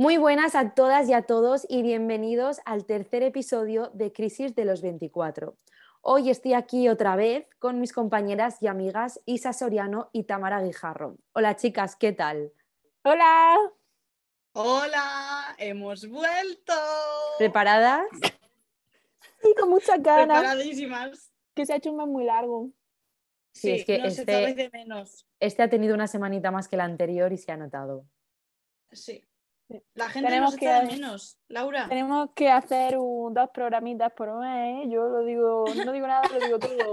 Muy buenas a todas y a todos y bienvenidos al tercer episodio de Crisis de los 24. Hoy estoy aquí otra vez con mis compañeras y amigas Isa Soriano y Tamara Guijarro. Hola chicas, ¿qué tal? Hola. Hola, hemos vuelto. ¿Preparadas? Sí, con muchas ganas. Preparadísimas. Que se ha hecho un mes muy largo. Sí, Sí, es que este- de menos. Este ha tenido una semanita más que la anterior y se ha notado. Sí. La gente Tenemos nos que- echa de menos. Laura. Tenemos que hacer un- dos programitas por mes. ¿eh? Yo lo digo, no digo nada, lo digo todo.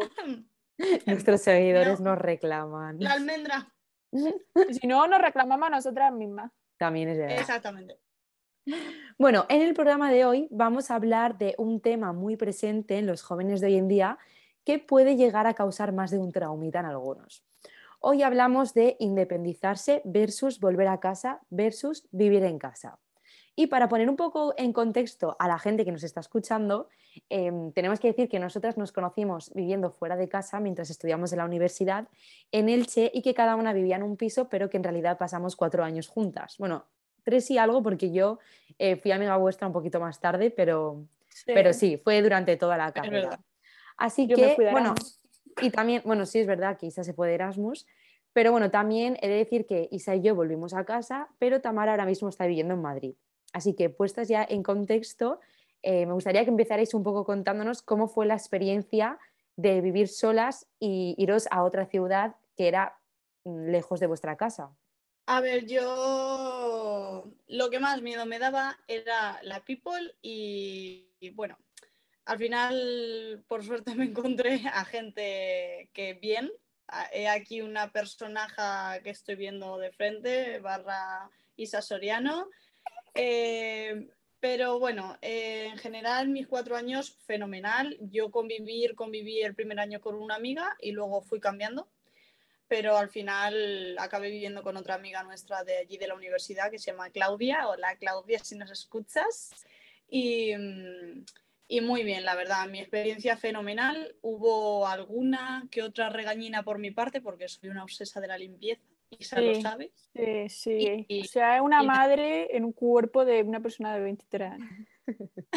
Nuestros seguidores No. nos reclaman. La almendra. Si no, nos reclamamos a nosotras mismas. También es verdad. Exactamente. Bueno, en el programa de hoy vamos a hablar de un tema muy presente en los jóvenes de hoy en día que puede llegar a causar más de un traumita en algunos. Hoy hablamos de independizarse versus volver a casa versus vivir en casa. Y para poner un poco en contexto a la gente que nos está escuchando, em, tenemos que decir que nosotras nos conocimos viviendo fuera de casa mientras estudiamos en la universidad en Elche y que cada una vivía en un piso, pero que en realidad pasamos cuatro años juntas. Bueno, tres y algo porque yo eh, fui amiga vuestra un poquito más tarde, pero, pero sí, fue durante toda la carrera. Así Yo que, bueno, y también, bueno, sí es verdad que Isa se fue de Erasmus, pero bueno, también he de decir que Isa y yo volvimos a casa, pero Tamara ahora mismo está viviendo en Madrid. Así que puestas ya en contexto, eh, me gustaría que empezarais un poco contándonos cómo fue la experiencia de vivir solas y iros a otra ciudad que era mm, lejos de vuestra casa. A ver, yo lo que más miedo me daba era la people y, y bueno, al final por suerte me encontré a gente que bien. A- He aquí una personaje que estoy viendo de frente, barra Isa Soriano. Eh, pero bueno, eh, en general mis cuatro años fenomenal. Yo convivir, conviví el primer año con una amiga y luego fui cambiando pero al final acabé viviendo con otra amiga nuestra de allí de la universidad que se llama Claudia. Hola Claudia, si nos escuchas. Y, mm, y muy bien, la verdad, mi experiencia fenomenal. Hubo alguna que otra regañina por mi parte porque soy una obsesa de la limpieza, Isa lo Sí. sabe. Sí, sí. Y- o sea, es una y- madre en un cuerpo de una persona de 23 años.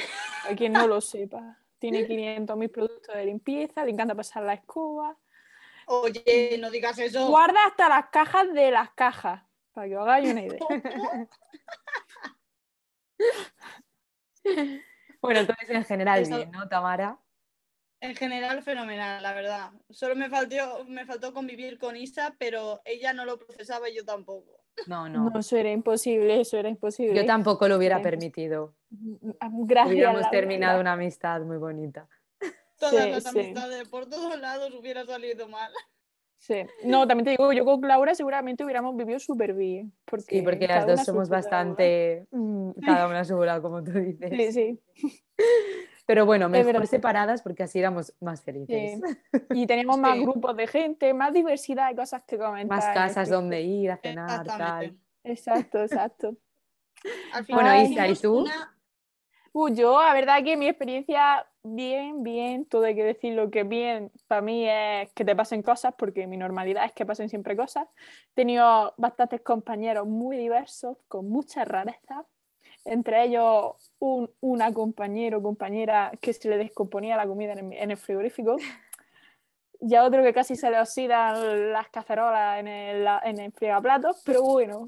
A quien no lo sepa. Tiene 500.000 productos de limpieza, le encanta pasar la escoba. Oye, no digas eso. Guarda hasta las cajas de las cajas, para que os hagáis una idea. Bueno, entonces en general Eso- bien, ¿no, Tamara? En general, fenomenal, la verdad. Solo me faltó, me faltó convivir con Isa, pero ella no lo procesaba y yo tampoco. No, no. No, eso era imposible, eso era imposible. Yo tampoco lo hubiera permitido. Gracias. Hubiéramos terminado una amistad muy bonita. Todas Sí, las sí. amistades por todos lados hubiera salido mal. Sí. No, también te digo, yo con Laura seguramente hubiéramos vivido súper bien. Porque Sí, porque las dos somos bastante, mm, cada una a su bola, como tú dices. Sí, sí. Pero bueno, mejor separadas porque así éramos más felices. Y teníamos más Sí. grupos de gente, más diversidad de cosas que comentar. Más el casas piso. donde ir a cenar, tal. Exacto, exacto. Al Bueno, final Isa, ¿y tú? una- Uh, yo, la verdad que mi experiencia, bien, bien, todo hay que decirlo que bien, para mí es que te pasen cosas, porque mi normalidad es que pasen siempre cosas. He tenido bastantes compañeros muy diversos, con muchas rarezas, entre ellos un, una compañero o compañera que se le descomponía la comida en el, en el frigorífico, y a otro que casi se le oxidan las cacerolas en el, en el frigaplatos, pero bueno,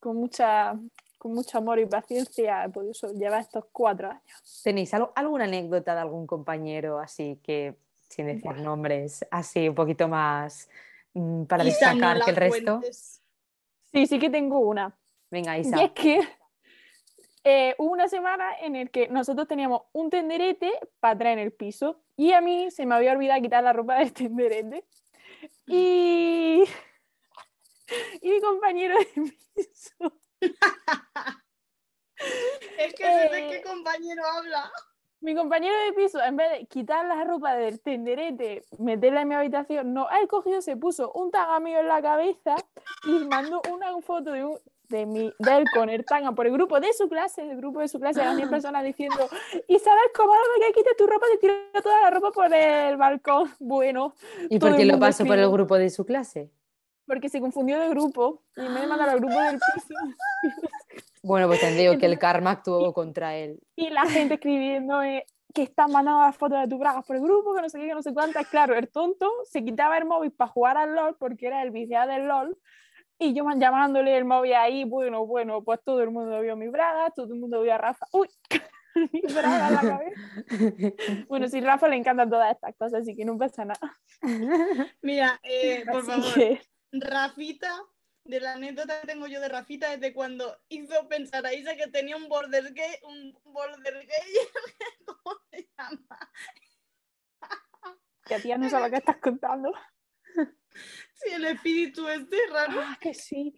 con mucha, con mucho amor y paciencia he podido llevar estos cuatro años. ¿Tenéis algo- alguna anécdota de algún compañero así que, sin decir nombres, así un poquito más mm, para Isa, destacar que el resto? cuentes. Sí, sí que tengo una. Venga, Y Isa. es que eh, hubo una semana en el que nosotros teníamos un tenderete para traer en el piso y a mí se me había olvidado quitar la ropa del tenderete. Y, y mi compañero de piso Es que sé de Eh, qué compañero habla. Mi compañero de piso, en vez de quitar la ropa del tenderete, meterla en mi habitación, no, él cogió, se puso un tanga mío en la cabeza y mandó una foto de, un- de, mi, de él con el tanga por el grupo de su clase, el grupo de su clase, las 10 personas diciendo, Isabel, ¿cómo no que quites tu ropa? Te tiro toda la ropa por el balcón. Bueno, ¿Y por qué lo pasó por el grupo de su clase? porque se confundió de grupo y me mandaron al grupo del piso. Bueno, pues te digo que el karma actuó contra él. Y la gente escribiendo eh, que están mandando las fotos de tu bragas por el grupo, que no sé qué, que no sé cuántas. Claro, el tonto se quitaba el móvil para jugar al LOL porque era el viciado del LOL. Y yo llamándole el móvil ahí, bueno, bueno, pues todo el mundo vio mi braga, todo el mundo vio a Rafa. ¡Uy! mi braga en la cabeza. Bueno, si Rafa le encantan todas estas cosas, así que no pasa nada. Mira, eh, por Así favor, que- Rafita, de la anécdota que tengo yo de Rafita es de cuando hizo pensar a Isa que tenía un border gay, un border gay, ¿cómo se llama? que a tía no sabe qué estás contando. Sí, el espíritu este raro. Ah, que sí.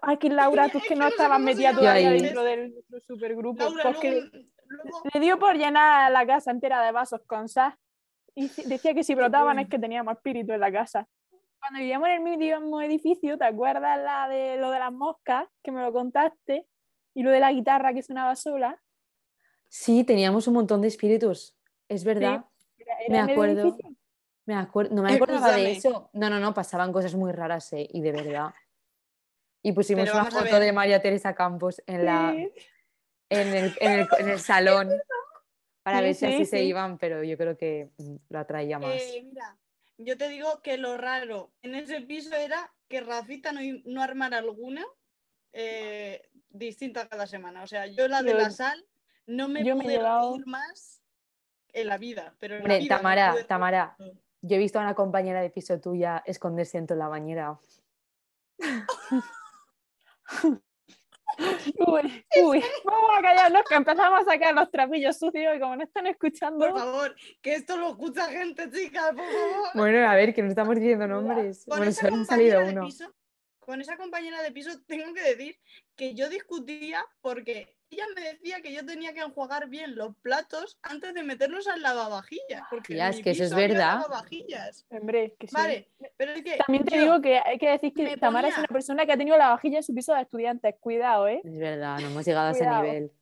Ay, que Laura, tú es que no estabas metida todavía dentro del nuestro supergrupo. Laura, Pues que luego, luego- le dio por llenar la casa entera de vasos con sal. Y decía que si brotaban es que teníamos espíritu en la casa. Cuando vivíamos en el mismo edificio, ¿te acuerdas la de lo de las moscas? Que me lo contaste. Y lo de la guitarra que sonaba sola. Sí, teníamos un montón de espíritus. Es verdad. Era- Me era el acuerdo. Me acuer- no me acordaba de Escúchame. eso. No, no, no, pasaban cosas muy raras, eh, y de verdad. Y pusimos una foto de María Teresa Campos en, la, Sí. en, el, en el- en el salón para Sí, ver si sí, así se iban, pero yo creo que mm, lo atraía más. Eh, mira, yo te digo que lo raro en ese piso era que Rafita no, no armara alguna eh, distinta cada semana. O sea, yo la de Yo- la sal no me yo me he llevado- reír más en la vida. Pero en la Hombre, vida Tamara, Tamara, yo he visto a una compañera de piso tuya esconderse dentro de la bañera. Uy, uy, vamos a callarnos que empezamos a sacar los trapillos sucios y como no están escuchando, Por favor, que esto lo escucha gente, chicas, por favor. Bueno, a ver, que no estamos diciendo nombres. Con Bueno, esa solo han salido compañera de uno. piso, con esa compañera de piso tengo que decir que yo discutía porque ella me decía que yo tenía que enjuagar bien los platos antes de meterlos al lavavajillas. Porque en es que eso es verdad. lavavajillas. hombre, que sí. Vale, pero es que También te digo que hay que decir que Tamara es una persona que ha tenido la vajilla en su piso de estudiantes. Cuidado, eh. Es verdad, no hemos llegado a ese nivel.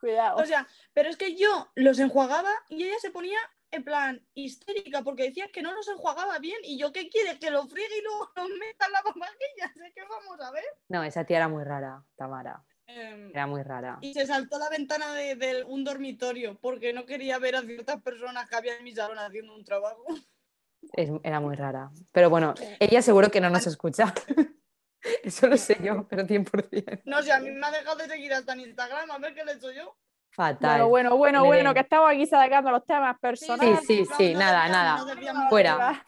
Cuidado. O sea, pero es que yo los enjuagaba y ella se ponía en plan histérica porque decía que no los enjuagaba bien y yo qué quiere que los friegue y luego los meta en la lavavajillas. Es que vamos a ver. No, esa tía era muy rara, Tamara. Em, Era muy rara. Y se saltó la ventana de, de un dormitorio porque no quería ver a ciertas personas que había en mi salón haciendo un trabajo. Es- era muy rara. Pero bueno, ella seguro que no nos escucha. Eso lo sé yo, pero 100%. No sé, a mí me ha dejado de seguir hasta en Instagram, a ver qué le he hecho yo. Fatal. Bueno, bueno, bueno, bueno, que estamos aquí sacando los temas personales. Sí, sí, no nada, nada. no. Fuera.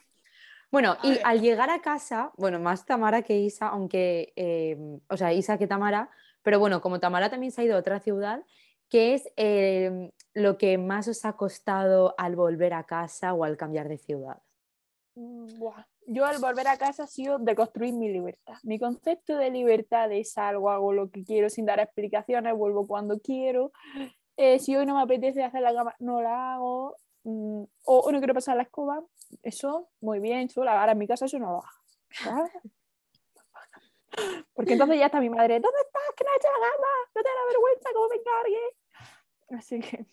Bueno, A y ver. al llegar a casa, bueno, más Tamara que Isa, aunque, eh, o sea, Isa que Tamara, pero bueno, como Tamara también se ha ido a otra ciudad, ¿qué es eh, lo que más os ha costado al volver a casa o al cambiar de ciudad? Mm. Yo al volver a casa ha sido de construir mi libertad. Mi concepto de libertad es salgo, hago lo que quiero sin dar explicaciones, vuelvo cuando quiero. Eh, si hoy no me apetece hacer la cama, no la hago. Mm, o no quiero pasar la escoba, eso, muy bien, sola. Ahora en mi casa eso no lo hago. Porque entonces ya está mi madre, ¿dónde estás? Que no has hecho la cama, no te da vergüenza, cómo me encargue. Así que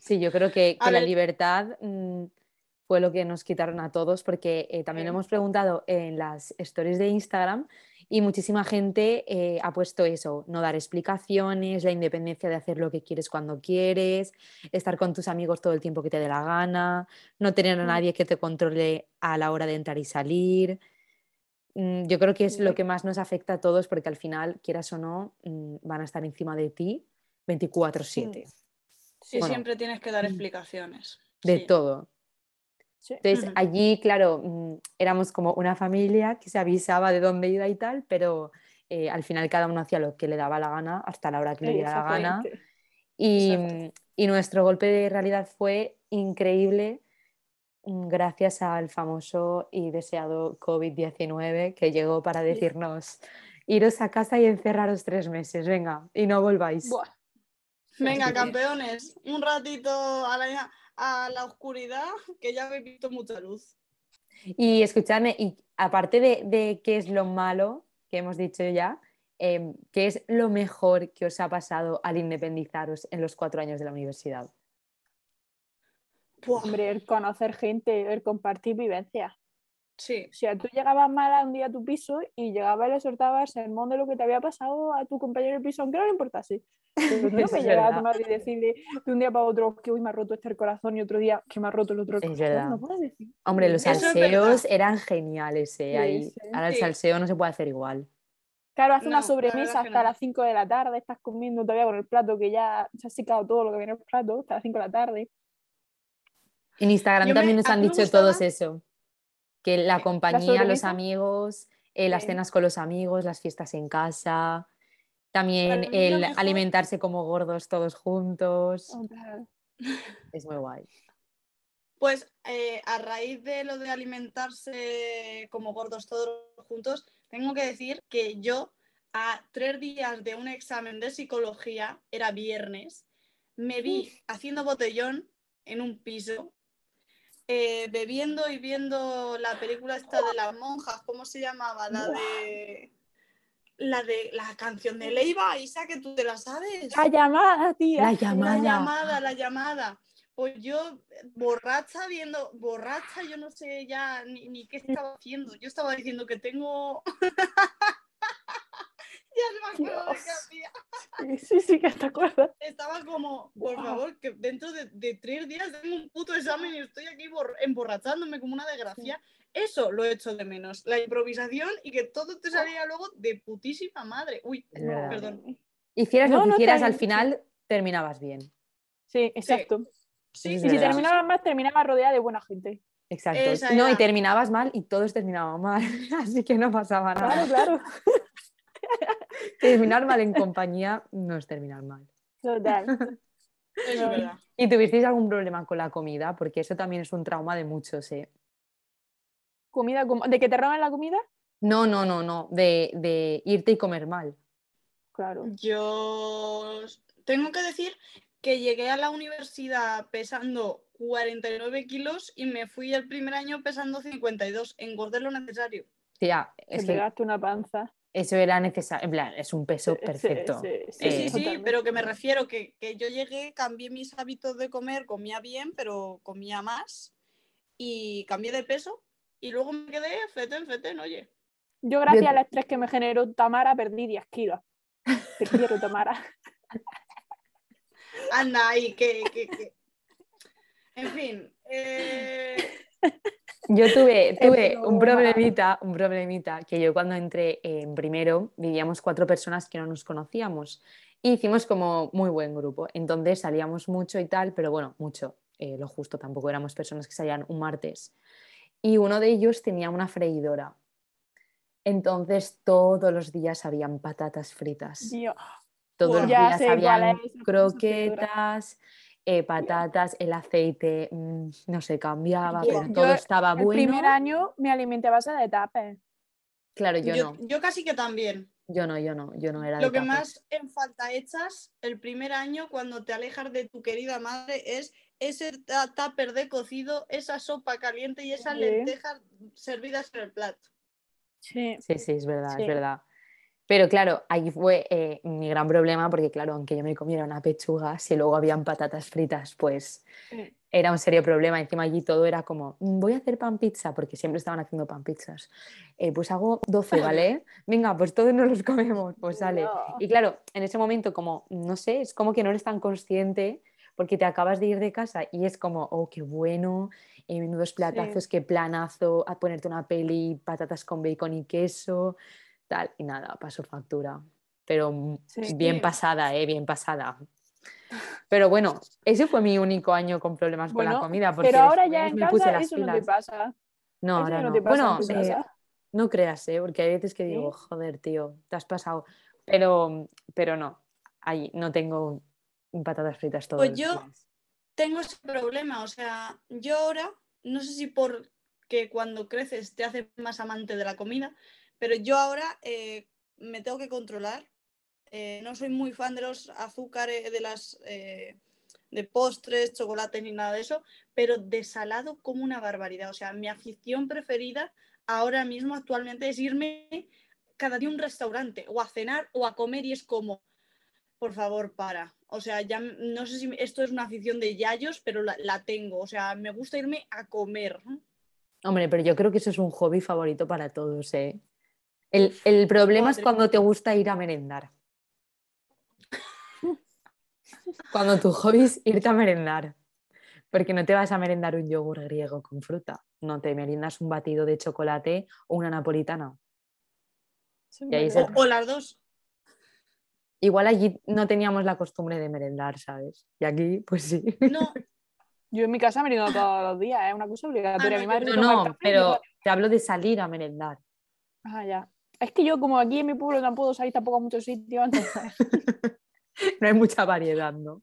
Sí, yo creo que, que la ver. libertad mm, fue lo que nos quitaron a todos, porque eh, también lo hemos preguntado en las stories de Instagram y muchísima gente eh, ha puesto eso, no dar explicaciones, la independencia de hacer lo que quieres cuando quieres, estar con tus amigos todo el tiempo que te dé la gana, no tener a Mm. nadie que te controle a la hora de entrar y salir. Mm, Yo creo que es lo que más nos afecta a todos, porque al final, quieras o no, mm, van a estar encima de ti 24/7. Sí, Bueno. siempre tienes que dar Mm. explicaciones. de Sí. todo. sí. Entonces, allí, claro, éramos como una familia que se avisaba de dónde iba y tal, pero eh, al final cada uno hacía lo que le daba la gana hasta la hora que le diera la gana. Y, y nuestro golpe de realidad fue increíble gracias al famoso y deseado COVID-19 que llegó para decirnos, iros a casa y encerraros tres meses, venga, y no volváis. Buah. Venga, campeones, un ratito a la, a la oscuridad, que ya he visto mucha luz. Y escuchadme, y aparte de, de qué es lo malo que hemos dicho ya, em, ¿qué es lo mejor que os ha pasado al independizaros en los cuatro años de la universidad? Hombre, el conocer gente, el compartir vivencias. sí. O sea, tú llegabas mala un día a tu piso y llegabas y le soltabas el sermón de lo que te había pasado a tu compañero de piso, aunque no le importase. Pero no me llegaba a tu madre y decirle de un día para otro que hoy me ha roto este el corazón y otro día que me ha roto el otro el Es corazón. verdad. No puedes decir. Hombre, los Eso es salseos eran geniales, ¿eh? Sí, Ahí, sí. ahora el Sí. salseo no se puede hacer igual. Claro, hace No, una la sobremesa que hasta no. las 5 de la tarde, estás comiendo todavía con el plato que ya se ha secado todo lo que viene en el plato, hasta las 5 de la tarde. En Instagram Yo me- también nos han dicho gustaba- todos eso, que la compañía, los amigos, eh, las cenas con los amigos, las fiestas en casa, también el mejor- alimentarse como gordos todos juntos. Plan, Es muy guay. Pues eh, a raíz de lo de alimentarse como gordos todos juntos, tengo que decir que yo a tres días de un examen de psicología, era viernes, me vi haciendo botellón en un piso, eh, bebiendo y viendo la película esta de las monjas, ¿cómo se llamaba? La de... La de la canción de Leiva, Isa, que tú te la sabes. La llamada, tía. La La llamada. llamada, la llamada. Pues yo, borracha, viendo, borracha, yo no sé ya ni, ni qué estaba haciendo. Yo estaba diciendo que tengo. ya no me acuerdo de qué Dios. hacía. Sí, sí, que te acuerdas. Estaba como, por favor, que dentro de, de tres días tengo un puto examen y estoy aquí bor- emborrachándome como una desgracia. Eso lo he hecho de menos. La improvisación y que todo te saliera luego de putísima madre. Uy, verdad. perdón. Hicieras No, lo que no, hicieras, al final terminabas bien. Sí, exacto. Sí, Y si terminabas más, terminabas rodeada de buena gente. Exacto. Esa No, y terminabas mal y todos terminaban mal. Así que no pasaba Claro, nada. claro. Terminar mal en compañía no es terminar mal. Total. Es verdad. ¿Y tuvisteis algún problema con la comida? Porque eso también es un trauma de muchos, ¿eh? Comida, ¿de que te roban la comida? No, no, no, no. De, de irte y comer mal. Claro. Yo tengo que decir que llegué a la universidad pesando 49 kilos y me fui el primer año pesando 52. Engordé lo necesario. Tía, Te es que pegaste una panza. Eso era necesario. En plan, es un peso sí, perfecto. sí, Sí, Eh, sí, sí, totalmente. pero que me refiero que, que yo llegué, cambié mis hábitos de comer, comía bien, pero comía más y cambié de peso y luego me quedé fetén, fetén, oye. Yo, gracias Yo- al estrés que me generó Tamara, perdí 10 kilos. Te quiero, Tamara. Anda ahí, que... que- que- En fin, eh, Yo tuve, tuve un problemita, un problemita, que yo cuando entré en primero vivíamos cuatro personas que no nos conocíamos y hicimos como muy buen grupo. Entonces salíamos mucho y tal, pero bueno, mucho, eh, lo justo, tampoco éramos personas que salían un martes. Y uno de ellos tenía una freidora. Entonces todos los días habían patatas fritas. Dios. Todos los días habían croquetas, eh, patatas, el aceite mm, no se cambiaba, Yo- pero yo todo estaba El bueno. primer año me alimenté a base de tapes. Claro, yo, yo, no, yo casi que también. yo no, yo no, yo no era de Lo que más en falta echas el primer año cuando te alejas de tu querida madre es ese tupper de cocido, esa sopa caliente y esas Sí. lentejas servidas en el plato. Sí. Sí, sí, es verdad, Sí. es verdad. Pero claro, ahí fue eh, mi gran problema porque claro, aunque yo me comiera una pechuga, si luego habían patatas fritas, pues Sí. era un serio problema. Encima allí todo era como, "Mm, voy a hacer pan pizza, porque siempre estaban haciendo pan pizzas. Eh, pues hago 12, ¿vale? Venga, pues todos nos los comemos, pues sale. No. Y claro, en ese momento como, no sé, es como que no eres tan consciente porque te acabas de ir de casa y es como, oh, qué bueno, eh, menudos platazos, qué planazo, a ponerte una peli, patatas con bacon y queso, tal, y nada, pasó factura. Pero Sí. bien Sí. pasada, ¿eh? Bien pasada. Pero bueno, ese fue mi único año con problemas con la comida. Porque Pero ahora ya en me puse casa las eso no te pilas. pasa. No, Eso ahora no no. te pasa en Bueno, tu eh, casa. no creas, ¿eh? Porque hay veces que digo, ¿Sí? joder, tío, te has pasado. Pero, pero no, ahí no tengo patatas fritas todos Pues yo- días. Tengo ese problema, o sea, yo ahora, no sé si porque cuando creces te haces más amante de la comida, pero yo ahora eh, me tengo que controlar eh, no soy muy fan de los azúcares, de las eh, de postres, chocolate ni nada de eso, pero de salado como una barbaridad. O sea, mi afición preferida ahora mismo actualmente es irme cada día a un restaurante o a cenar o a comer y es como, por favor, para. O sea, ya no sé si esto es una afición de yayos, pero la, tengo. O sea, me gusta irme a comer. Hombre, pero yo creo que eso es un hobby favorito para todos, ¿eh? El, problema es cuando te gusta ir a merendar. Cuando tu hobby es irte a merendar. Porque no te vas a merendar un yogur griego con fruta. No te meriendas un batido de chocolate o una napolitana. o, las dos. Igual allí no teníamos la costumbre de merendar, ¿sabes? Y aquí, pues sí. No. Yo en mi casa meriendo todos los días, es una cosa obligatoria. Ah, no, no, pero te hablo de salir a merendar. Ah, ya. Es que yo, como aquí en mi pueblo no puedo salir tampoco a muchos sitios, no hay mucha variedad, ¿no?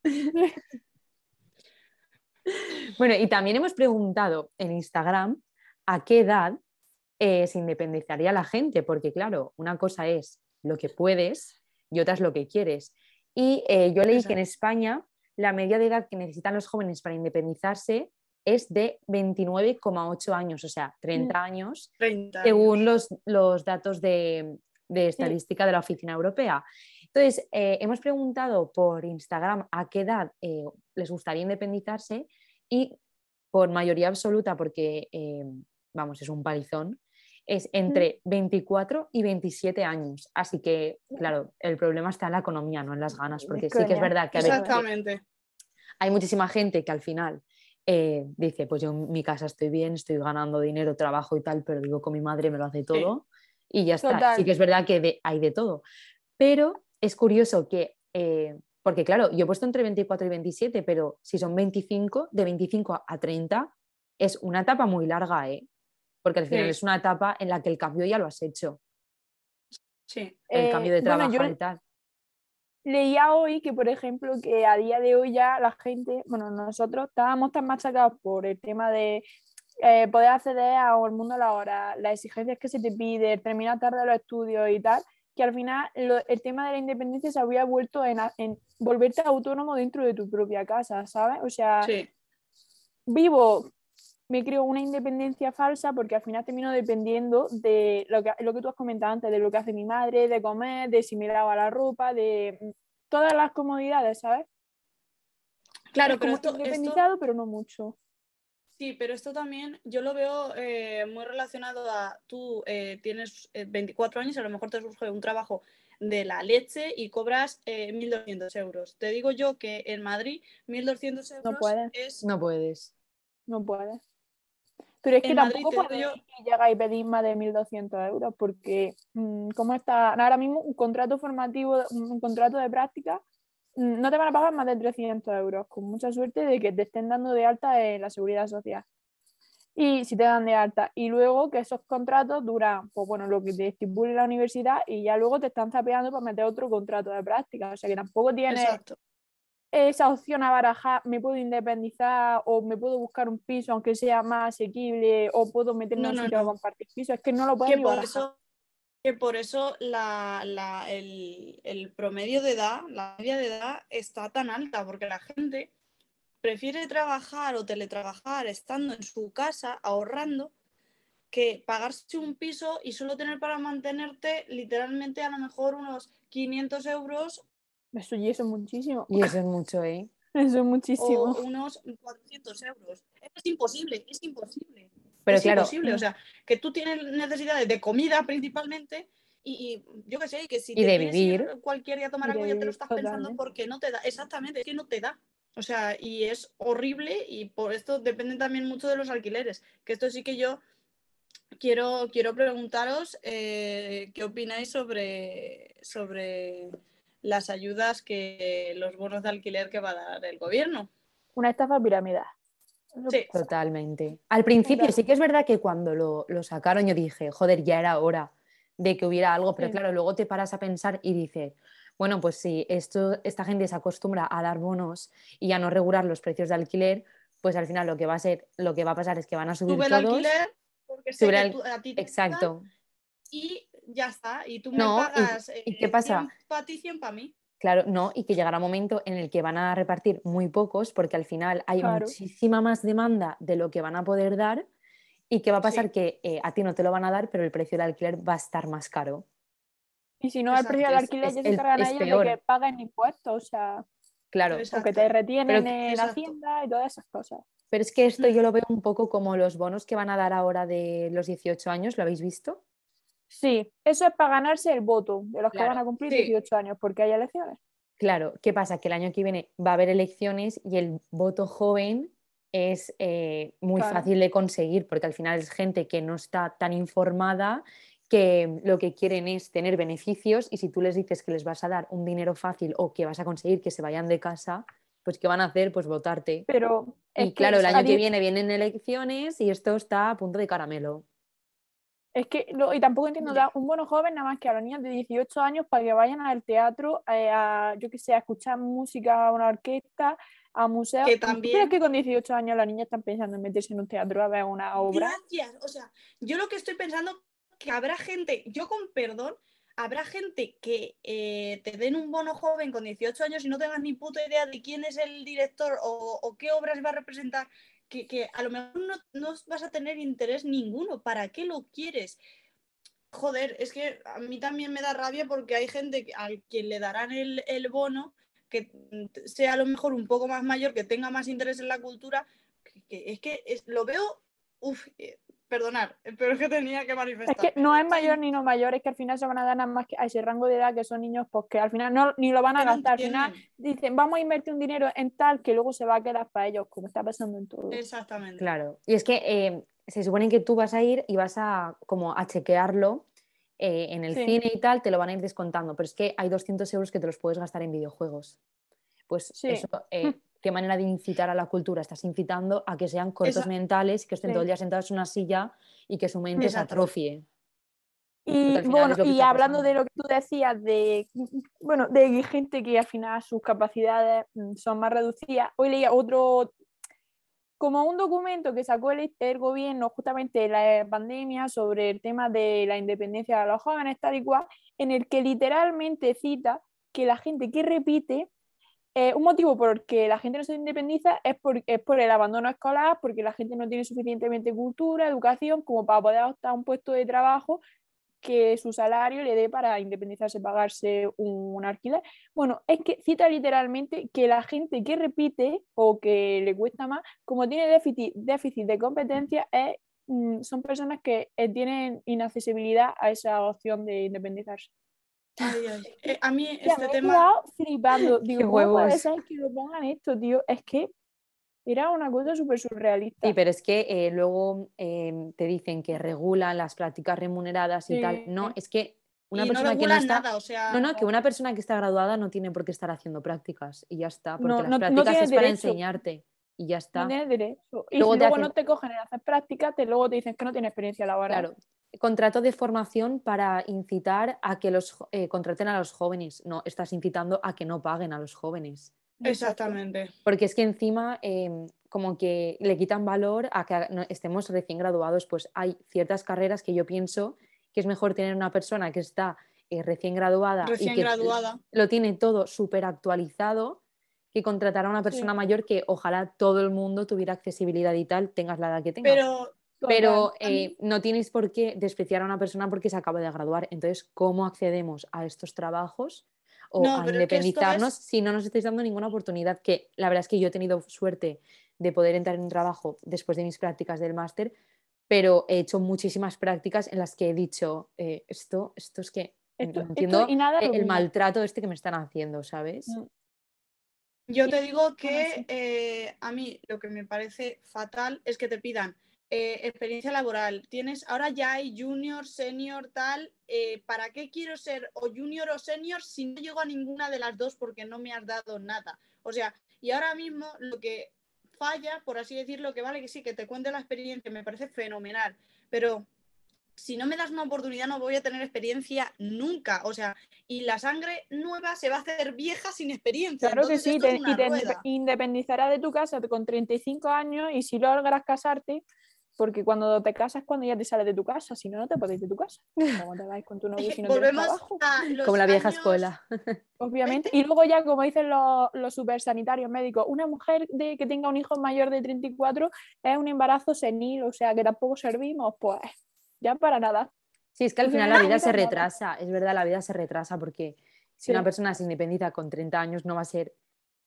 bueno, y también hemos preguntado en Instagram a qué edad eh, se independizaría la gente, porque claro, una cosa es lo que puedes y otra es lo que quieres. Y eh, yo leí que en España la media de edad que necesitan los jóvenes para independizarse es de 29,8 años, o sea, 30 mm. años, según los, datos de, estadística de la Oficina Europea. Entonces, eh, hemos preguntado por Instagram a qué edad eh, les gustaría independizarse y por mayoría absoluta, porque, eh, vamos, es un palizón, es entre 24 y 27 años. Así que, claro, el problema está en la economía, no en las ganas, porque sí que es verdad que hay muchísima gente que al final eh, dice, pues yo en mi casa estoy bien, estoy ganando dinero, trabajo y tal, pero digo con mi madre me lo hace todo y ya está. Sí que es verdad que hay de todo. Pero es curioso que, eh, porque claro, yo he puesto entre 24 y 27, pero si son 25, de 25 a 30 es una etapa muy larga, ¿eh? Porque al final es una etapa en la que el cambio ya lo has hecho. Sí. El cambio de eh, trabajo y tal leía hoy que, por ejemplo, que a día de hoy ya la gente, bueno, nosotros estábamos tan machacados por el tema de eh, poder acceder al mundo hora, las exigencias que se te pide, terminar tarde los estudios y tal, que al final el tema de la independencia se había vuelto en, en, volverte autónomo dentro de tu propia casa, ¿sabes? O sea, vivo me creo una independencia falsa porque al final termino dependiendo de lo que, lo que tú has comentado antes, de lo que hace mi madre, de comer, de si me lava la ropa, de todas las comodidades, ¿sabes? Claro, pero esto, independizado, pero no mucho. Sí, pero esto también yo lo veo eh, muy relacionado a tú eh, tienes 24 eh, años, a lo mejor te surge un trabajo de la leche y cobras 1.200 euros. Te digo yo que en Madrid 1.200 euros no puedes. es... No puedes. No puedes. Pero es que tampoco podéis llegar y pedir más de 1.200 euros porque, mm, ¿cómo está? Ahora mismo un contrato formativo, un contrato de práctica, mm, no te van a pagar más de 300 euros, con mucha suerte de que te estén dando de alta en la seguridad social. Y si te dan de alta, y luego que esos contratos duran, pues bueno, lo que te estipule la universidad y ya luego te están zapeando para meter otro contrato de práctica. O sea que tampoco tienes esa opción a barajar, me puedo independizar o me puedo buscar un piso aunque sea más asequible o puedo meterme en un sitio a compartir piso, es que no lo puedo que por eso Que por eso el, promedio de edad, la media de edad está tan alta, porque la gente prefiere trabajar o teletrabajar estando en su casa ahorrando que pagarse un piso y solo tener para mantenerte literalmente a lo mejor unos 500 euros eso y eso es muchísimo. Y eso es mucho, ¿eh? Eso es muchísimo. O unos 400 euros. Es imposible, es imposible. Pero es claro. imposible. O sea, que tú tienes necesidades de comida principalmente y, yo qué sé, que si y de vivir. cualquier día tomar algo ya te lo estás pensando porque no te da. Exactamente, es que no te da. O sea, y es horrible y por esto depende también mucho de los alquileres. Que esto sí que yo quiero, quiero preguntaros eh, qué opináis sobre, sobre las ayudas que los bonos de alquiler que va a dar el gobierno. Una estafa piramidal. Sí. Totalmente. Al principio sí que es verdad que cuando lo, sacaron yo dije, joder, ya era hora de que hubiera algo, pero claro, luego te paras a pensar y dices, bueno, pues si esto, esta gente se acostumbra a dar bonos y a no regular los precios de alquiler, pues al final lo que va a ser, lo que va a pasar es que van a subir Sube todos. el alquiler porque sé que a ti te Exacto. y ya está. Y tú me No, y- pagas ¿y qué pasa? para ti, 100 para mí. Claro, no, y que llegará un momento en el que van a repartir muy pocos porque al final hay Claro. muchísima más demanda de lo que van a poder dar y que va a pasar Sí. que eh, a ti no te lo van a dar, pero el precio del alquiler va a estar más caro. Y si no, el precio del alquiler es ya se el- encargan ellos de peor. que paguen impuestos, o sea, Claro, o que te retienen Pero- en Exacto. Hacienda y todas esas cosas. pero es que esto yo lo veo un poco como los bonos que van a dar ahora de los 18 años, ¿lo habéis visto? Sí, eso es para ganarse el voto de los Claro, que van a cumplir sí. 18 años, porque hay elecciones. Claro, ¿qué pasa? Que el año que viene va a haber elecciones y el voto joven es eh, muy Claro. fácil de conseguir porque al final es gente que no está tan informada que lo que quieren es tener beneficios y si tú les dices que les vas a dar un dinero fácil o que vas a conseguir que se vayan de casa, pues ¿qué van a hacer? Pues votarte. Pero Y claro, el año que viene vienen elecciones y esto está a punto de caramelo. Es que, lo- y tampoco entiendo, dar un bono joven nada más que a los niños de 18 años para que vayan al teatro, eh, a, yo que sé, a escuchar música, a una orquesta, a museos. Que ¿Tú también- crees que con 18 años las niñas están pensando en meterse en un teatro a ver una obra? Gracias. O sea, yo lo que estoy pensando que habrá gente, yo con perdón, habrá gente que eh, te den un bono joven con 18 años y no tengas ni puta idea de quién es el director o, o qué obras va a representar, que, que a lo mejor no, no vas a tener interés ninguno. ¿Para qué lo quieres? Joder, es que a mí también me da rabia porque hay gente que- al quien le darán el, el bono que sea a lo mejor un poco más mayor, que tenga más interés en la cultura, que es que es- lo veo, uf, eh, perdonar, pero es que tenía que Es manifestar. que no es mayor ni no mayor, es que al final se van a dar nada más que a ese rango de edad que son niños, pues que al final no, ni lo van a gastar. Al final dicen, vamos a invertir un dinero en tal que luego se va a quedar para ellos, como está pasando en todo. Exactamente. Claro, y es que eh, se supone que tú vas a ir y vas a como a chequearlo eh, en el Sí. cine y tal, te lo van a ir descontando, pero es que hay 200 euros que te los puedes gastar en videojuegos. Pues Sí. eso, eh, qué manera de incitar a la cultura, estás incitando a que sean cortos mentales, que estén Sí. todo el día sentados en una silla y que su mente se atrofie. Y bueno, y hablando pasando. de lo que tú decías, de bueno, de gente que al final sus capacidades mm, son más reducidas, hoy leía otro, como un documento que sacó el, el gobierno justamente en la pandemia sobre el tema de la independencia de los jóvenes, tal y cual, en el que literalmente cita que la gente que repite, un motivo por el que la gente no se independiza es por, es por el abandono escolar, porque la gente no tiene suficientemente cultura, educación, como para poder optar a un puesto de trabajo que su salario le dé para independizarse, pagarse un alquiler. Bueno, es que cita literalmente que la gente que repite o que le cuesta más, como tiene déficit, déficit de competencia, es, mm, son personas que eh, tienen inaccesibilidad a esa opción de independizarse. Ay, ay. Eh, a mí Ya, este me he tema... quedado flipando. Digo, Qué ¿cómo puede huevos. ser que lo pongan esto, tío? Es que era una cosa súper surrealista. Sí, pero es que eh, luego eh, te dicen que regulan las prácticas remuneradas y tal. No, es que una y no persona que no está... nada, o sea... No, no, que una persona que está graduada no tiene por qué estar haciendo prácticas y ya está, porque No, las no- no prácticas tiene es para derecho. enseñarte y ya está. No tienes derecho. Y Luego si te luego hacen- no te cogen en hacer prácticas, te, luego te dicen que no tienes experiencia laboral. Claro, contrato de formación para incitar a que los eh, contraten a los jóvenes. No, estás incitando a que no paguen a los jóvenes. Exactamente. Porque es que encima em, como que le quitan valor a que estemos recién graduados, pues hay ciertas carreras que yo pienso que es mejor tener una persona que está eh, recién graduada Recién y que graduada. lo tiene todo súper actualizado que contratar a una persona mayor que ojalá todo el mundo tuviera accesibilidad y tal, tengas la edad que tengas. Pero Pero eh, no tienes por qué despreciar a una persona porque se acaba de graduar. Entonces, ¿cómo accedemos a estos trabajos o No, a independizarnos es- si no nos estáis dando ninguna oportunidad? Que la verdad es que yo he tenido suerte de poder entrar en un trabajo después de mis prácticas del máster, pero he hecho muchísimas prácticas en las que he dicho, eh, esto, esto es que Esto- no esto entiendo y nada lo el maltrato este que me están haciendo, ¿sabes? Yo te digo que eh, a mí lo que me parece fatal es que te pidan eh, experiencia laboral. Tienes, ahora ya hay junior, senior, tal. eh, ¿Para qué quiero ser o junior o senior si no llego a ninguna de las dos porque no me has dado nada? O sea, y ahora mismo lo que falla, por así decirlo, que vale que sí, que te cuente la experiencia, me parece fenomenal, pero si no me das una oportunidad no voy a tener experiencia nunca. O sea, y la sangre nueva se va a hacer vieja sin experiencia. Claro que sí, te- y te rueda. independizarás de tu casa con 35 años y si logras casarte, porque cuando te casas es cuando ya te sales de tu casa, si no, no te puedes ir de tu casa. ¿Cómo te vas con tu novio si no Volvemos trabajo? a los Como la vieja años- escuela. Obviamente. Y luego ya, como dicen los, los super sanitarios médicos, una mujer de, que tenga un hijo mayor de 34 es un embarazo senil, o sea que tampoco servimos, pues ya para nada. Sí, es que al final la vida se nada. retrasa, es verdad, la vida se retrasa porque si Sí. una persona se independiza con 30 años no va a ser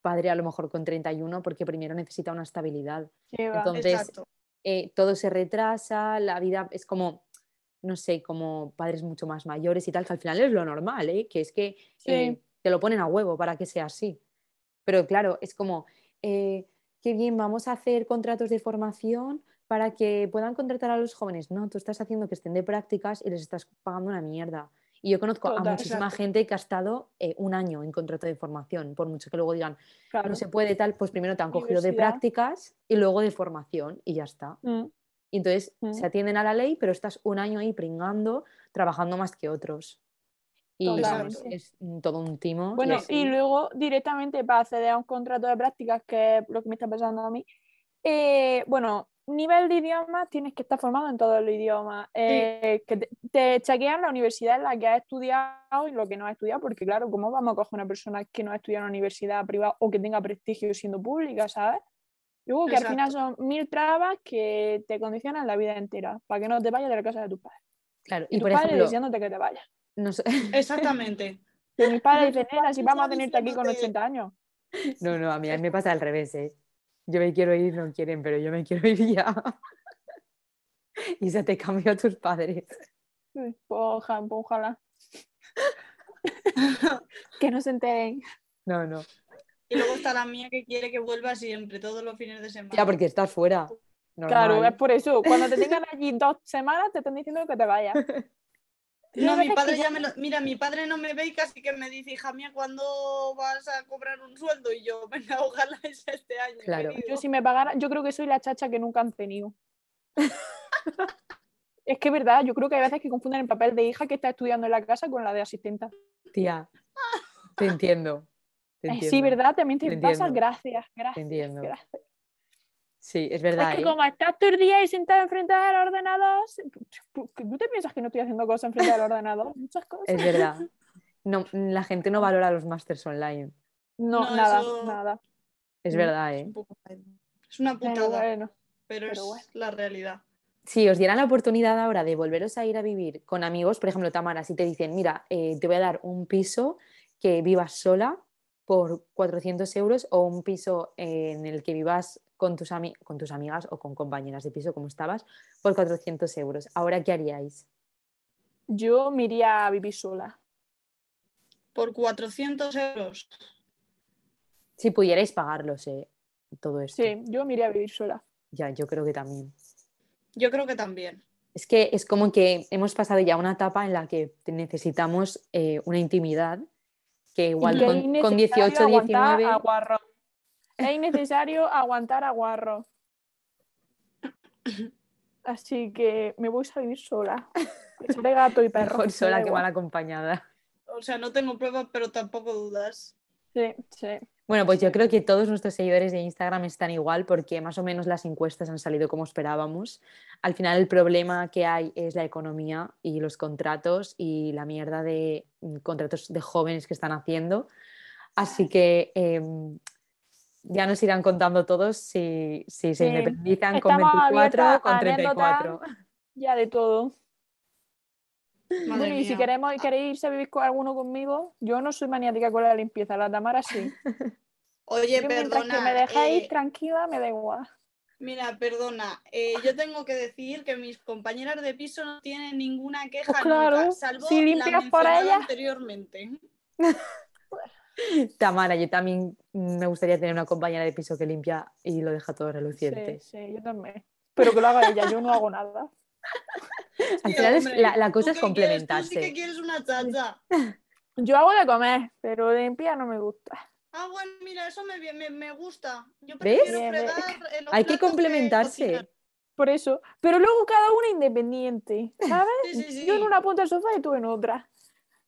padre a lo mejor con 31 porque primero necesita una estabilidad. Sí. Entonces, Exacto. Eh, todo se retrasa, la vida es como, no sé, como padres mucho más mayores y tal, que al final es lo normal, ¿eh? que es que Sí. eh, te lo ponen a huevo para que sea así. Pero claro, es como, eh, qué bien, vamos a hacer contratos de formación para que puedan contratar a los jóvenes. No, tú estás haciendo que estén de prácticas y les estás pagando una mierda. Y yo conozco a muchísima exacto. gente que ha estado eh, un año en contrato de formación, por mucho que luego digan, Claro. no se puede tal, pues primero te han cogido de prácticas y luego de formación y ya está. Mm. Y entonces Mm. se atienden a la ley, pero estás un año ahí pringando, trabajando más que otros. Y es todo un timo. Bueno, y luego directamente para acceder a un contrato de prácticas, que es lo que me está pasando a mí, eh, bueno, nivel de idiomas tienes que estar formado en todos los idiomas, eh, que te, te chequean la universidad en la que has estudiado y lo que no has estudiado, porque claro, ¿cómo vamos a coger una persona que no ha estudiado en una universidad privada o que tenga prestigio siendo pública, ¿sabes? Luego que al final son mil trabas que te condicionan la vida entera, para que no te vayas de la casa de tus padres. claro, Y, y tus por padres ejemplo, diciéndote que te vayas. no, sé- Exactamente. Que mis padres dicen, si vamos a ya tenerte aquí con diciéndote- 80 años. no, no, a mí, a mí me pasa al revés, ¿eh? Yo me quiero ir, no quieren, pero yo me quiero ir ya. y se te cambió a tus padres. Oja- ojalá. que no se enteren. No, no. Y luego está la mía que quiere que vuelva siempre, todos los fines de semana. Ya, porque estás fuera. Claro, es por eso. Cuando te tengan allí dos semanas, te están diciendo que te vayas. No, mi padre ya me lo... Mira, mi padre no me ve y casi que me dice, hija mía, ¿cuándo vas a cobrar un sueldo? Y yo, venga, ojalá sea este año. Claro. querido". Yo si me pagara, yo creo que soy la chacha que nunca han tenido. es que es verdad, yo creo que hay veces que confunden el papel de hija que está estudiando en la casa con la de asistenta. Tía, te entiendo. te Eh, entiendo, sí, ¿verdad? También te, Te pasa. Gracias, Te gracias. entiendo. gracias. Sí, es verdad. Es que ¿eh? como estás todo el día sentado enfrente del ordenador, ¿tú te piensas que no estoy haciendo cosas enfrente del ordenador? Muchas cosas. Es verdad. No, la gente no valora los másters online. No, No, nada, eso- nada. Es Mm. verdad, Es ¿eh? un poco- Es una Pero putada, bueno. pero, pero es bueno. la realidad. Si os dieran la oportunidad ahora de volveros a ir a vivir con amigos, por ejemplo, Tamara, si te dicen, mira, eh, te voy a dar un piso que vivas sola por 400 euros o un piso en el que vivas con tus, ami- con tus amigas o con compañeras de piso como estabas por 400 euros. ¿Ahora qué haríais? Yo me iría a vivir sola. Por 400 euros. Si pudierais pagarlos, eh, todo esto. Sí, yo me iría a vivir sola. Ya, yo creo que también. Yo creo que también. Es que es como que hemos pasado ya una etapa en la que necesitamos eh, una intimidad que igual con, con innecesario 18, aguantar 19... a guarro. Es innecesario aguantar a guarro. Así que me voy a vivir sola. Seré gato y perro. Mejor sola que mal acompañada. O sea, no tengo pruebas, pero tampoco dudas. Sí, sí. Bueno, pues yo creo que todos nuestros seguidores de Instagram están igual porque más o menos las encuestas han salido como esperábamos. Al final el problema que hay es la economía y los contratos y la mierda de mm, contratos de jóvenes que están haciendo. Así que em, ya nos irán contando todos si, si se Sí. independizan con Estamos 24 abiertas o con a 34. Ya de todo. Madre bueno, y si queremos, queréis irse a vivir con alguno conmigo, yo no soy maniática con la limpieza, la Tamara sí. Oye, Yo mientras perdona. que me dejéis eh, tranquila, me da igual. Mira, perdona. eh, yo tengo que decir que mis compañeras de piso no tienen ninguna queja Pues claro, nunca, salvo si la limpias por mencionada ellas. anteriormente. Tamara, yo también me gustaría tener una compañera de piso que limpia y lo deja todo Sí, reluciente. sí, yo también. Pero que lo haga ella, yo no hago nada. Al Sí, final es- la, la ¿tú cosa es quieres? Tú complementarse. sí que quieres una chacha. Yo hago de comer, pero de limpiar no me gusta. Ah, bueno, mira, eso me, me, me gusta. Yo ¿Ves? prefiero Bien, bien. fregar en los Hay que complementarse. Por eso. Pero luego cada una independiente, ¿sabes? Sí, sí, sí. Yo en una punta del sofá y tú en otra.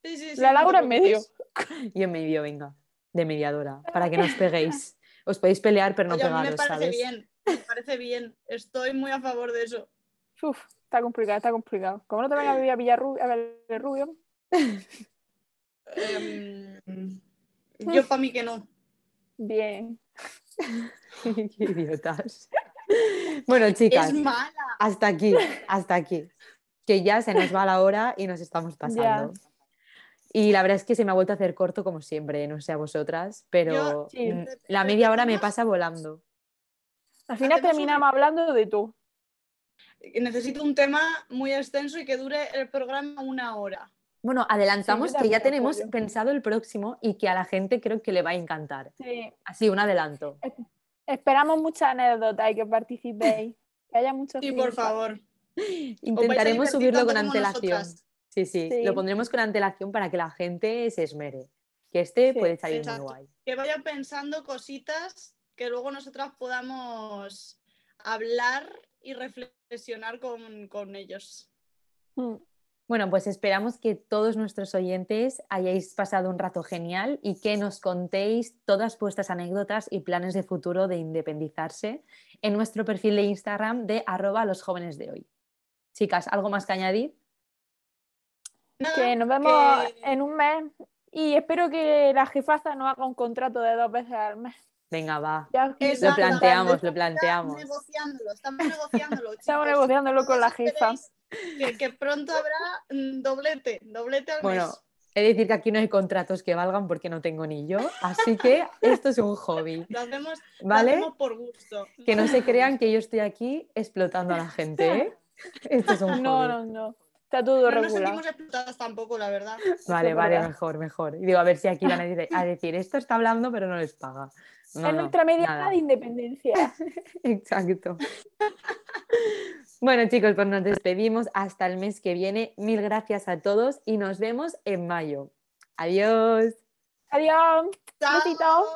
Sí, sí, sí, La Laura en medio. Y en medio, venga, de mediadora, para que no os peguéis. Os podéis pelear, pero no Oye, a mí me pegaros, parece ¿sabes? bien. Me parece bien. Estoy muy a favor de eso. Uf, está complicado, está complicado. Como no te venga a vivir a Villarrubio, a. Em, yo para mí que no. Bien. Qué idiotas. Bueno, chicas, Es mala. hasta aquí, hasta aquí. Que ya se nos va la hora y nos estamos pasando. Y la verdad es que se me ha vuelto a hacer corto como siempre, no sé a vosotras, pero Yo, sí, mm, de- la de media hora me pasa volando. Al final terminamos hablando de tú. Necesito un tema muy extenso y que dure el programa una hora. Bueno, adelantamos que ya tenemos apoyo. pensado el próximo y que a la gente creo que le va a encantar. Sí. Así, un adelanto. Esperamos muchas anécdotas y que participéis. Que haya muchos Sí, por favor. Intentaremos subirlo con antelación. nosotras. Sí, sí, Sí. lo pondremos con antelación para que la gente se esmere. Que este Sí, puede salir exacto. muy guay. Que vayan pensando cositas que luego nosotras podamos hablar y reflexionar con, con ellos. Mm. Bueno, pues esperamos que todos nuestros oyentes hayáis pasado un rato genial y que nos contéis todas vuestras anécdotas y planes de futuro de independizarse en nuestro perfil de Instagram de arroba los jóvenes de hoy. Chicas, ¿algo más que añadir? Nada, Que nos vemos que- en un mes y espero que la jefaza no haga un contrato de dos veces al mes. Venga, va. Ya. Lo planteamos, lo planteamos. Estamos negociándolo, estamos negociándolo. Estamos negociándolo con la jefa. Que, que pronto habrá mm, doblete, doblete al Bueno, mes. he de decir que aquí no hay contratos que valgan porque no tengo ni yo, así que esto es un hobby, Lo hacemos, lo ¿vale? hacemos por gusto. Que no se crean que yo estoy aquí explotando a la gente, ¿eh? Esto es un hobby. No, no, no. Está todo No nos regular. sentimos explotadas tampoco, la verdad. Vale, vale, verdad. mejor, mejor. Y digo, a ver si aquí van a decir, a decir, esto está hablando pero no les paga. No, es no, nuestra media nada. de independencia. Exacto. Bueno, chicos, pues nos despedimos hasta el mes que viene. Mil gracias a todos y nos vemos en mayo. Adiós. Adiós. Chao.